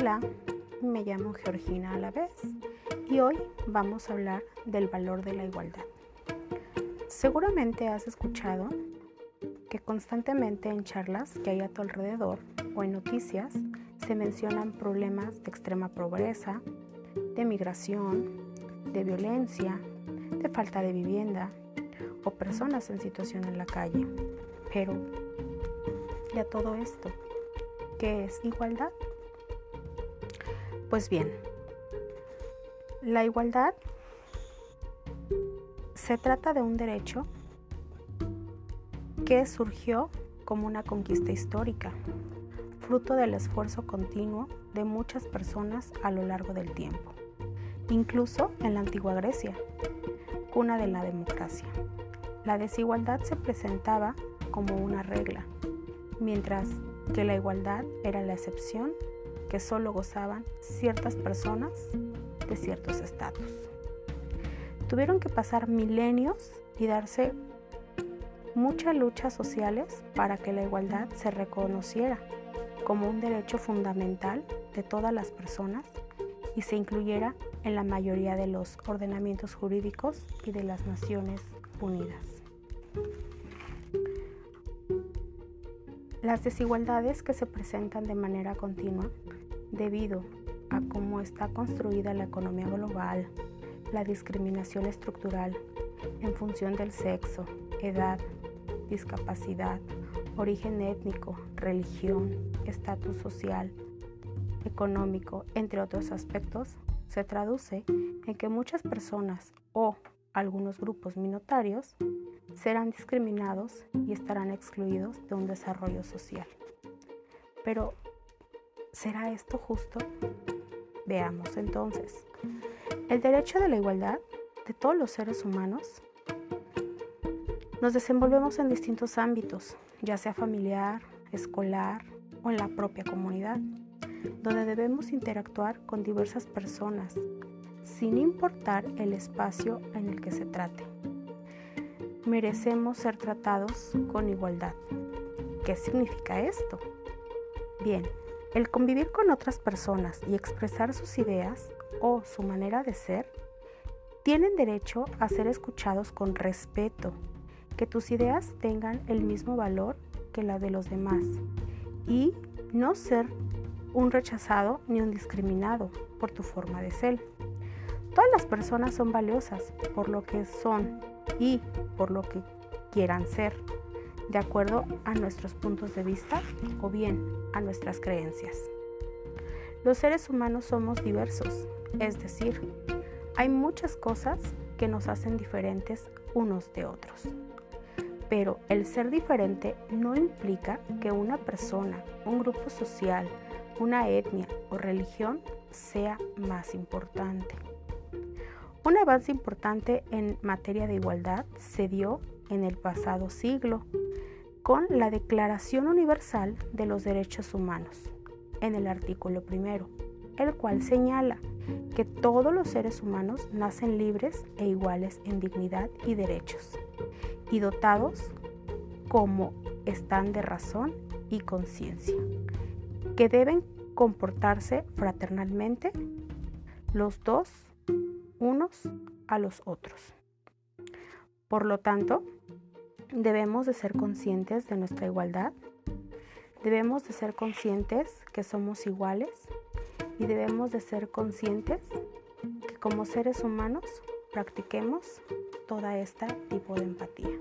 Hola, me llamo Georgina Alavés y hoy vamos a hablar del valor de la igualdad. Seguramente has escuchado que constantemente en charlas que hay a tu alrededor o en noticias se mencionan problemas de extrema pobreza, de migración, de violencia, de falta de vivienda o personas en situación en la calle. Pero, ¿y a todo esto? ¿Qué es igualdad? Pues bien, la igualdad se trata de un derecho que surgió como una conquista histórica, fruto del esfuerzo continuo de muchas personas a lo largo del tiempo, incluso en la antigua Grecia, cuna de la democracia. La desigualdad se presentaba como una regla, mientras que la igualdad era la excepción que solo gozaban ciertas personas de ciertos estatus. Tuvieron que pasar milenios y darse muchas luchas sociales para que la igualdad se reconociera como un derecho fundamental de todas las personas y se incluyera en la mayoría de los ordenamientos jurídicos y de las Naciones Unidas. Las desigualdades que se presentan de manera continua debido a cómo está construida la economía global, la discriminación estructural en función del sexo, edad, discapacidad, origen étnico, religión, estatus social, económico, entre otros aspectos, se traduce en que muchas personas o algunos grupos minoritarios serán discriminados y estarán excluidos de un desarrollo social. Pero ¿Será esto justo? Veamos entonces. El derecho de la igualdad de todos los seres humanos nos desenvolvemos en distintos ámbitos, ya sea familiar, escolar o en la propia comunidad, donde debemos interactuar con diversas personas, sin importar el espacio en el que se trate. Merecemos ser tratados con igualdad. ¿Qué significa esto? Bien, el convivir con otras personas y expresar sus ideas o su manera de ser tienen derecho a ser escuchados con respeto, que tus ideas tengan el mismo valor que la de los demás y no ser un rechazado ni un discriminado por tu forma de ser. Todas las personas son valiosas por lo que son y por lo que quieran ser de acuerdo a nuestros puntos de vista o bien a nuestras creencias. Los seres humanos somos diversos, es decir, hay muchas cosas que nos hacen diferentes unos de otros. Pero el ser diferente no implica que una persona, un grupo social, una etnia o religión sea más importante. Un avance importante en materia de igualdad se dio en el pasado siglo con la Declaración Universal de los Derechos Humanos, en el artículo primero, el cual señala que todos los seres humanos nacen libres e iguales en dignidad y derechos, y dotados como están de razón y conciencia, que deben comportarse fraternalmente los dos unos a los otros. Por lo tanto, debemos de ser conscientes de nuestra igualdad, debemos de ser conscientes que somos iguales y debemos de ser conscientes que como seres humanos practiquemos toda esta tipo de empatía.